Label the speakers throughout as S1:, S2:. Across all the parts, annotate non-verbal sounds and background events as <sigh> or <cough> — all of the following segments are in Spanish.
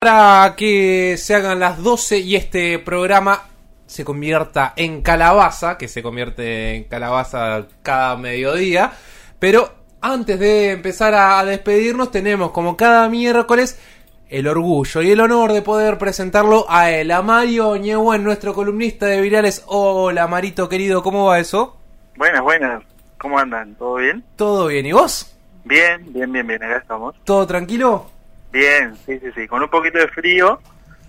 S1: Para que se hagan las 12 y este programa se convierta en calabaza, que se convierte en calabaza cada mediodía. Pero antes de empezar a despedirnos, tenemos como cada miércoles el orgullo y el honor de poder presentarlo a él, a Mario Ñehuen, nuestro columnista de Virales. Hola Marito querido, ¿cómo va eso?
S2: Buenas, buenas. ¿Cómo andan? ¿Todo bien?
S1: Todo bien, ¿y vos?
S2: Bien, bien, bien, bien, acá estamos.
S1: ¿Todo tranquilo?
S2: Bien, sí, sí, sí, con un poquito de frío,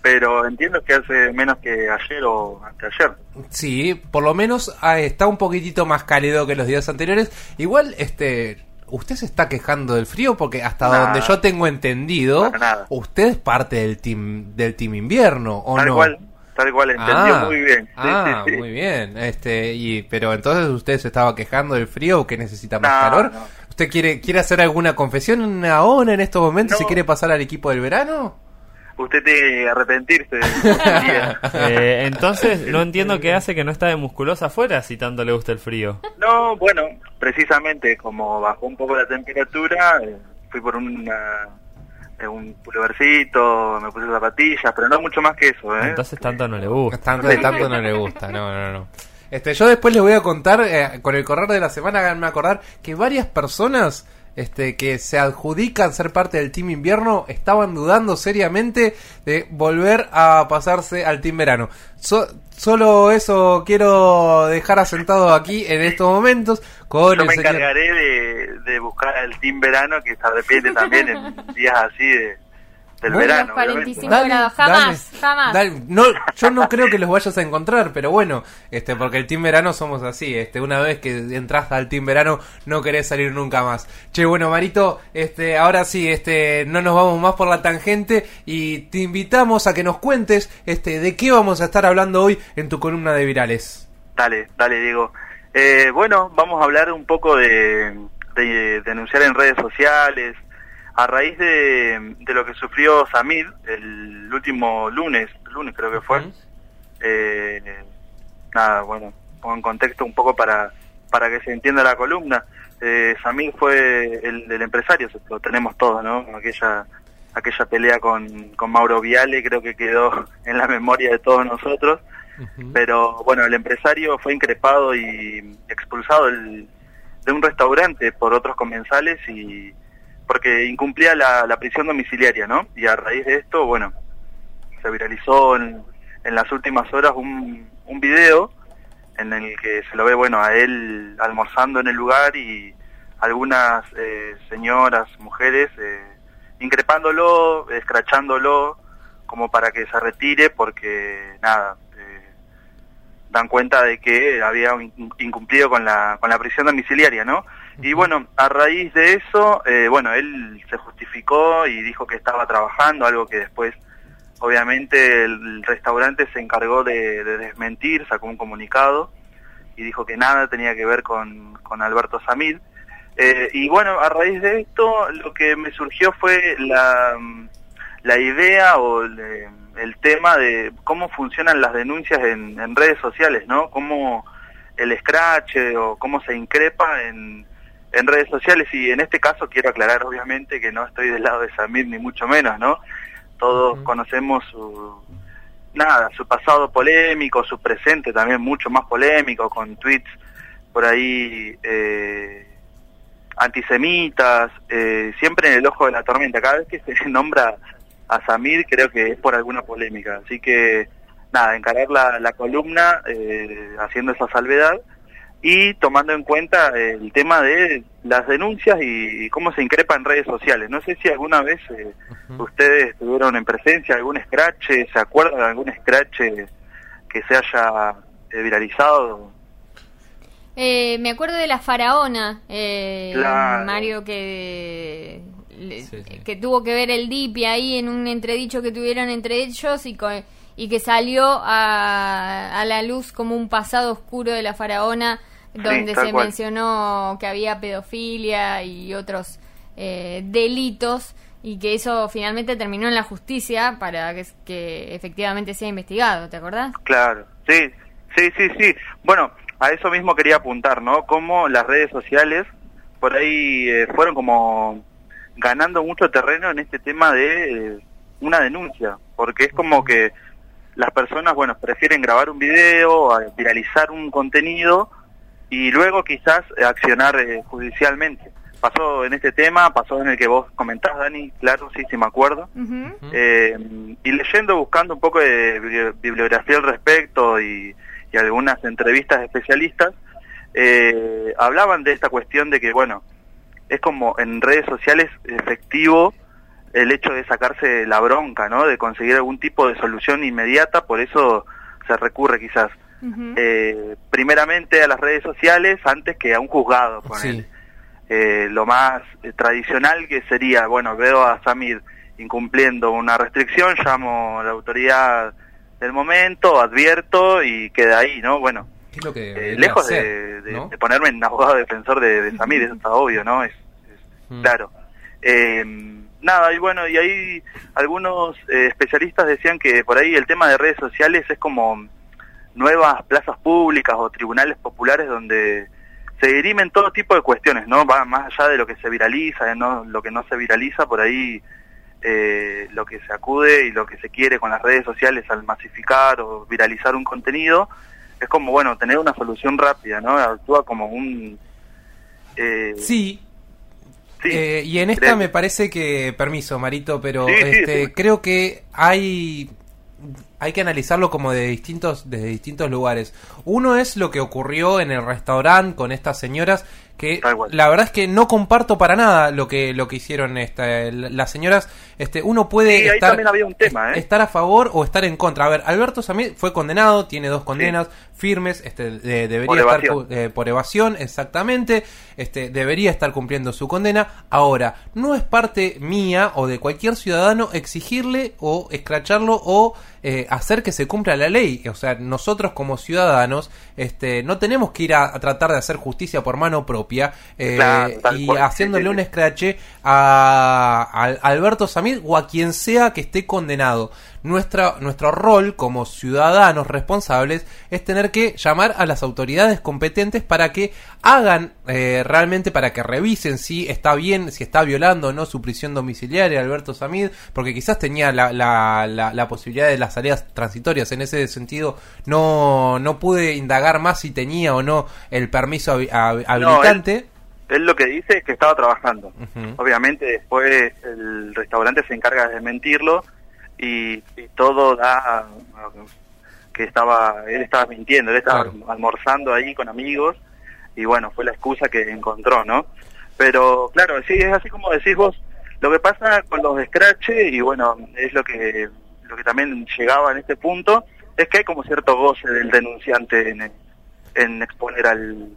S2: pero entiendo que hace menos que ayer o anteayer.
S1: Sí, por lo menos ah, está un poquitito más cálido que los días anteriores. Igual, este, usted se está quejando del frío porque hasta
S2: Nada.
S1: donde yo tengo entendido, usted es parte del team del team invierno, ¿o
S2: tal
S1: no?
S2: cual, tal cual, entendió
S1: Ah,
S2: muy bien. Sí,
S1: ah,
S2: sí, sí.
S1: muy bien. Este, y pero entonces usted se estaba quejando del frío o que necesita más
S2: No,
S1: calor.
S2: no.
S1: ¿Usted quiere quiere hacer alguna confesión ahora en estos momentos?
S2: No.
S1: ¿Se quiere pasar al equipo del verano?
S2: Usted tiene que arrepentirse. <laughs>
S3: Eh, entonces, no entiendo qué hace que no está de musculosa afuera si tanto le gusta el frío.
S2: No, bueno, precisamente como bajó un poco la temperatura, eh, fui por una, eh, un pulovercito, me puse zapatillas, pero no mucho más que eso, ¿eh?
S3: Entonces tanto no le gusta.
S1: Tanto, de tanto no le gusta, no, no, no. Este, yo después les voy a contar, eh, con el correr de la semana, háganme acordar que varias personas este, que se adjudican ser parte del Team Invierno estaban dudando seriamente de volver a pasarse al Team Verano. So- solo eso quiero dejar asentado aquí en estos momentos con
S2: Yo
S1: el
S2: me
S1: señor-
S2: encargaré de, de buscar al team verano que se arrepiente <laughs> también en días así de, del
S1: Bueno,
S2: verano.
S4: los
S2: obviamente.
S4: 45 grados, jamás, jamás.
S1: dale. No, yo no creo que los vayas a encontrar, pero bueno, este, porque el Team Verano somos así, este, una vez que entras al Team Verano no querés salir nunca más. Che, bueno, Marito, este, ahora sí, este, no nos vamos más por la tangente y te invitamos a que nos cuentes, este, de qué vamos a estar hablando hoy en tu columna de virales.
S2: Dale, dale, Diego. Eh, bueno, vamos a hablar un poco de, de denunciar en redes sociales. A raíz de, de lo que sufrió Samir el último lunes, lunes creo que fue. Eh, nada, bueno, pongo en contexto un poco para, para que se entienda la columna. Eh, Samir fue el, el empresario, lo tenemos todos, ¿no? Aquella, aquella pelea con, con Mauro Viale creo que quedó <laughs> en la memoria de todos nosotros pero bueno, el empresario fue increpado y expulsado de un restaurante por otros comensales y porque incumplía la, prisión domiciliaria, ¿no? Y a raíz de esto, bueno, se viralizó en, las últimas horas un, video en el que se lo ve, bueno, a él almorzando en el lugar y algunas eh, señoras, mujeres, eh, increpándolo, escrachándolo, como para que se retire porque, nada, eh, dan cuenta de que había in- incumplido con la, con la prisión domiciliaria, ¿no? Y bueno, a raíz de eso, eh, bueno, él se justificó y dijo que estaba trabajando, algo que después, obviamente, el restaurante se encargó de, de desmentir, sacó un comunicado y dijo que nada tenía que ver con, con Alberto Samir. Eh, y bueno, a raíz de esto, lo que me surgió fue la, la idea o el, tema de cómo funcionan las denuncias en, redes sociales, ¿no? Cómo el scratch eh, o cómo se increpa en, en redes sociales. Y en este caso quiero aclarar, obviamente, que no estoy del lado de Samir, ni mucho menos, ¿no? Todos conocemos su, nada, su pasado polémico, su presente también mucho más polémico, con tweets por ahí eh, antisemitas, eh, siempre en el ojo de la tormenta. Cada vez que se <laughs> nombra a Samir creo que es por alguna polémica. Así que, nada, encarar la, la columna eh, haciendo esa salvedad y tomando en cuenta el tema de las denuncias y, cómo se increpa en redes sociales. No sé si alguna vez eh, ustedes tuvieron en presencia algún scratch, se acuerdan de algún scratch que se haya eh, viralizado.
S4: Eh, me acuerdo de la faraona, eh,
S2: Claro.
S4: Mario, que, le-
S1: Sí, sí.
S4: que tuvo que ver el DIPI ahí en un entredicho que tuvieron entre ellos y, co- y que salió a, a la luz como un pasado oscuro de la faraona, donde se
S2: cual.
S4: mencionó que había pedofilia y otros eh, delitos y que eso finalmente terminó en la justicia para que, que efectivamente sea investigado, ¿te acordás?
S2: Claro, sí, sí, sí, sí. Bueno, a eso mismo quería apuntar, ¿no? Cómo las redes sociales por ahí eh, fueron como ganando mucho terreno en este tema de, eh, una denuncia, porque es como que las personas, bueno, prefieren grabar un video, a viralizar un contenido y luego quizás accionar eh, judicialmente. Pasó en este tema, pasó en el que vos comentás, Dani, claro, sí, sí me acuerdo. Eh, y leyendo, buscando un poco de bibli- bibliografía al respecto y, y algunas entrevistas de especialistas, eh, hablaban de esta cuestión de que, bueno, es como en redes sociales efectivo el hecho de sacarse la bronca, ¿no? De conseguir algún tipo de solución inmediata, por eso se recurre quizás Eh, primeramente a las redes sociales antes que a un juzgado. ponele.
S1: Sí.
S2: Eh, lo más eh, tradicional que sería, bueno, veo a Samir incumpliendo una restricción, llamo a la autoridad del momento, advierto y queda ahí, ¿no? Bueno,
S1: ¿Qué es lo que
S2: eh, lejos
S1: hacer,
S2: de, de-
S1: ¿no?
S2: de ponerme en abogado defensor de, de Samir, eso está obvio, ¿no? Es, es
S1: Mm.
S2: claro. Eh, nada, y bueno, y ahí algunos eh, especialistas decían que por ahí el tema de redes sociales es como nuevas plazas públicas o tribunales populares donde se dirimen todo tipo de cuestiones, ¿no? Va más allá de lo que se viraliza, de no, lo que no se viraliza, por ahí eh, lo que se acude y lo que se quiere con las redes sociales al masificar o viralizar un contenido, es como, bueno, tener una solución rápida, ¿no? Actúa como un... eh,
S1: Sí,
S2: sí,
S1: Eh, y en esta
S2: creo.
S1: me parece que, permiso, Marito, pero
S2: sí,
S1: este,
S2: sí.
S1: creo que hay hay que analizarlo como de distintos desde distintos lugares. Uno es lo que ocurrió en el restaurante con estas señoras que la verdad es que no comparto para nada lo que lo que hicieron esta, las señoras. Este, uno puede
S2: Sí,
S1: estar
S2: había un tema, ¿eh?
S1: estar a favor o estar en contra. A ver, Alberto Samir fue condenado, tiene dos condenas firmes, este de- debería
S2: Por
S1: estar
S2: evasión.
S1: eh, por evasión, exactamente, este debería estar cumpliendo su condena. Ahora, no es parte mía o de cualquier ciudadano exigirle o escracharlo o eh, hacer que se cumpla la ley. O sea, nosotros como ciudadanos este no tenemos que ir a, a tratar de hacer justicia por mano propia eh,
S2: Claro,
S1: y
S2: cual.
S1: Haciéndole un escrache a, a Alberto Samir o a quien sea que esté condenado. Nuestra, nuestro rol como ciudadanos responsables es tener que llamar a las autoridades competentes para que hagan eh, realmente, para que revisen si está bien, si está violando o no su prisión domiciliaria Alberto Samir, porque quizás tenía la, la, la, la posibilidad de las salidas transitorias. En ese sentido, no, no pude indagar más si tenía o no el permiso habi- hab- habilitante.
S2: Él lo que dice es que estaba trabajando. Obviamente después el restaurante se encarga de desmentirlo y, y todo da que estaba él estaba mintiendo, él estaba
S1: Claro.
S2: almorzando ahí con amigos y bueno, fue la excusa que encontró, ¿no? Pero claro, sí, es así como decís vos, lo que pasa con los scratches y bueno, es lo que lo que también llegaba en este punto, es que hay como cierto goce del denunciante en, en exponer al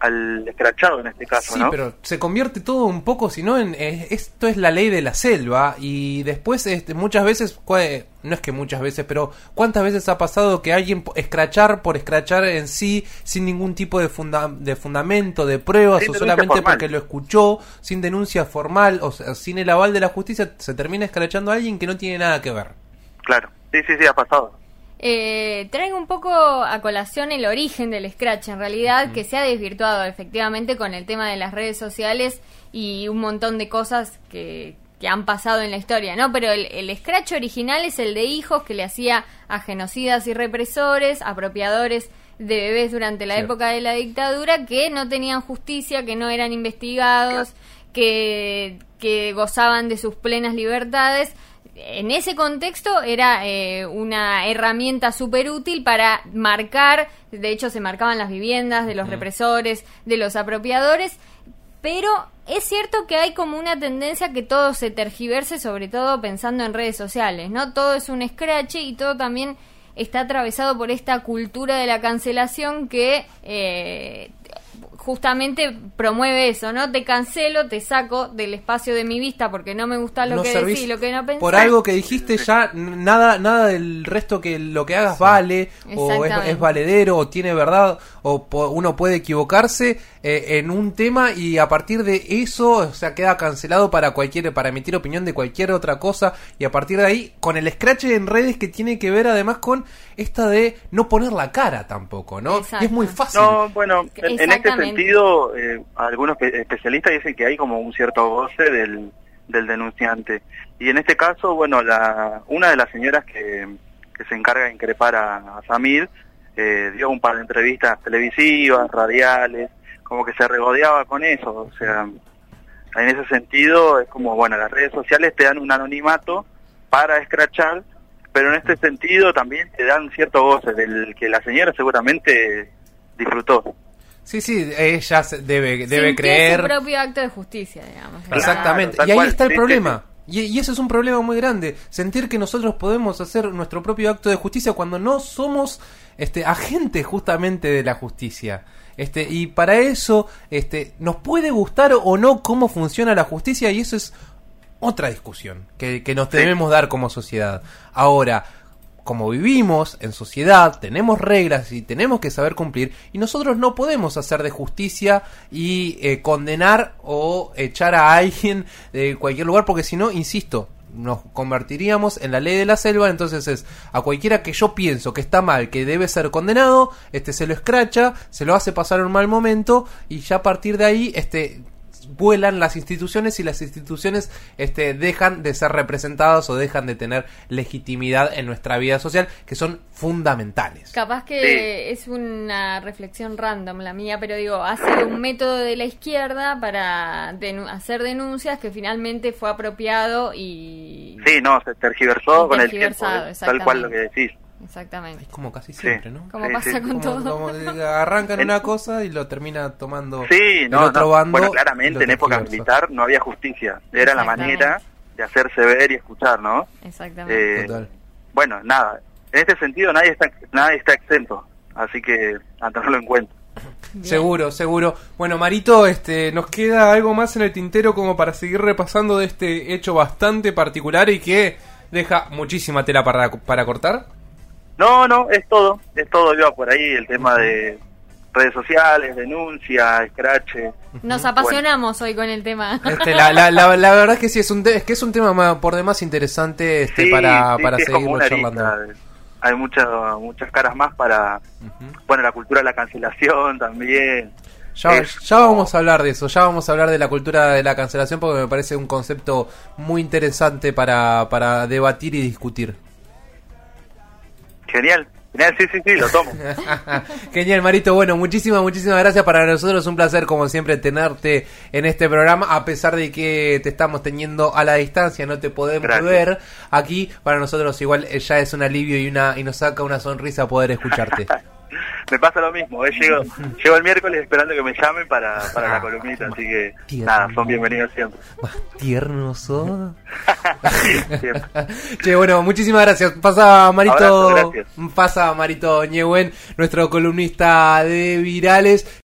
S2: al escrachado en este caso,
S1: Sí,
S2: ¿no?
S1: pero se convierte todo un poco, si no, en eh, esto es la ley de la selva y después este, muchas veces, no es que muchas veces, pero ¿cuántas veces ha pasado que alguien escrachar por escrachar en sí, sin ningún tipo de, funda- de fundamento, de pruebas
S2: Sin
S1: o solamente
S2: formal.
S1: porque lo escuchó, sin denuncia formal, o sea, sin el aval de la justicia, se termina escrachando a alguien que no tiene nada que ver?
S2: Claro, sí, sí, sí, ha pasado.
S4: Eh, traigo un poco a colación el origen del Scratch, en realidad, que se ha desvirtuado efectivamente con el tema de las redes sociales y un montón de cosas que, que han pasado en la historia, ¿no? Pero el, el Scratch original es el de hijos que le hacía a genocidas y represores, apropiadores de bebés durante la
S1: Cierto.
S4: época de la dictadura, que no tenían justicia, que no eran investigados, que, que gozaban de sus plenas libertades en ese contexto era eh, una herramienta súper útil para marcar, de hecho se marcaban las viviendas de los represores, de los apropiadores, pero es cierto que hay como una tendencia que todo se tergiverse, sobre todo pensando en redes sociales, ¿no? Todo es un scratch y todo también está atravesado por esta cultura de la cancelación que eh, justamente promueve eso, ¿no? Te cancelo, te saco del espacio de mi vista porque no me gusta lo
S1: No
S4: que
S1: servís
S4: decís, lo que no pensás.
S1: Por algo que dijiste ya, nada nada del resto que lo que hagas vale, o es, valedero, o tiene verdad, o po- uno puede equivocarse eh, en un tema y a partir de eso, o sea, queda cancelado para cualquier, para emitir opinión de cualquier otra cosa, y a partir de ahí, con el scratch en redes que tiene que ver además con esta de no poner la cara tampoco, ¿no?
S4: Exacto.
S1: Es muy fácil.
S2: No, bueno, en, este sentido, eh, algunos pe- especialistas dicen que hay como un cierto goce del, del denunciante. y en este caso, bueno, la, una de las señoras que, que se encarga de increpar a, a Samir eh, dio un par de entrevistas televisivas, radiales, como que se regodeaba con eso, o sea, en ese sentido es como, bueno, las redes sociales te dan un anonimato para escrachar, pero en este sentido también te dan cierto goce del que la señora seguramente disfrutó.
S1: Sí, sí, ella se- debe, debe creer.
S4: su propio acto de justicia, digamos.
S2: Claro,
S1: Exactamente. y ahí
S2: cual,
S1: está el
S2: sí,
S1: problema. Y, y eso es un problema muy grande. Sentir que nosotros podemos hacer nuestro propio acto de justicia cuando no somos este, agentes justamente de la justicia. Este, y para eso este, nos puede gustar o no cómo funciona la justicia y eso es otra discusión que, que nos
S2: Sí.
S1: debemos dar como sociedad. Ahora, como vivimos en sociedad, tenemos reglas y tenemos que saber cumplir, y nosotros no podemos hacer de justicia y eh, condenar o echar a alguien de cualquier lugar, porque si no, insisto, nos convertiríamos en la ley de la selva, entonces es a cualquiera que yo pienso que está mal, que debe ser condenado, este se lo escracha, se lo hace pasar un mal momento, y ya a partir de ahí, este vuelan las instituciones y las instituciones este, dejan de ser representadas o dejan de tener legitimidad en nuestra vida social, que son fundamentales.
S4: Capaz que es una reflexión random la mía, pero digo, ha sido un método de la izquierda para denu- hacer denuncias que finalmente fue apropiado y...
S2: Sí, no, se tergiversó con el tiempo, tal cual lo que decís.
S4: Exactamente.
S1: Es como casi siempre, ¿no?
S4: Como
S2: Sí,
S4: pasa
S2: sí.
S4: con
S1: Como-
S4: todo.
S1: como arrancan una cosa y lo termina tomando
S2: Sí,
S1: el
S2: no,
S1: otro
S2: no.
S1: bando.
S2: bueno, claramente en época militar no había justicia, era la manera de hacerse ver y escuchar, ¿no?
S4: Exactamente.
S2: Eh,
S1: Total.
S2: bueno, nada, en este sentido nadie está nadie está exento, así que a tenerlo en cuenta.
S4: Bien.
S1: Seguro, seguro. Bueno, Marito, este, nos queda algo más en el tintero como para seguir repasando de este hecho bastante particular y que deja muchísima tela para, para cortar.
S2: No, no, es todo, es todo, iba por ahí el tema de redes sociales, denuncia, scratch.
S4: Nos apasionamos hoy con el tema.
S1: Este, la, la, la, la verdad es que sí, es, un es que es un tema ma- por demás interesante este,
S2: Sí,
S1: para,
S2: sí,
S1: para seguirlo charlando.
S2: arista. Hay muchas muchas caras más para,
S1: Ujú.
S2: bueno, la cultura de la cancelación también.
S1: Ya, ya vamos a hablar de eso, ya vamos a hablar de la cultura de la cancelación porque me parece un concepto muy interesante para, para debatir y discutir.
S2: Genial, genial, sí, sí, sí, lo tomo. <laughs>
S1: Genial, Marito. Bueno, muchísimas, muchísimas gracias. Para nosotros es un placer, como siempre, tenerte en este programa. A pesar de que te estamos teniendo a la distancia, no te podemos
S2: Gracias.
S1: ver aquí. Para nosotros, igual, eh, ya es un alivio y una y nos saca una sonrisa poder escucharte. <laughs>
S2: Me pasa lo mismo, eh, llego, <laughs> llego el miércoles esperando que me llamen para, para la columnita, así que
S1: Tierno.
S2: nada, son bienvenidos siempre.
S1: Más tierno sos. <laughs>
S2: Siempre. <laughs>
S1: Che, bueno, muchísimas gracias. Pasa Marito,
S2: Abrazo, gracias.
S1: pasa Marito Ñehuen, nuestro columnista de Virales.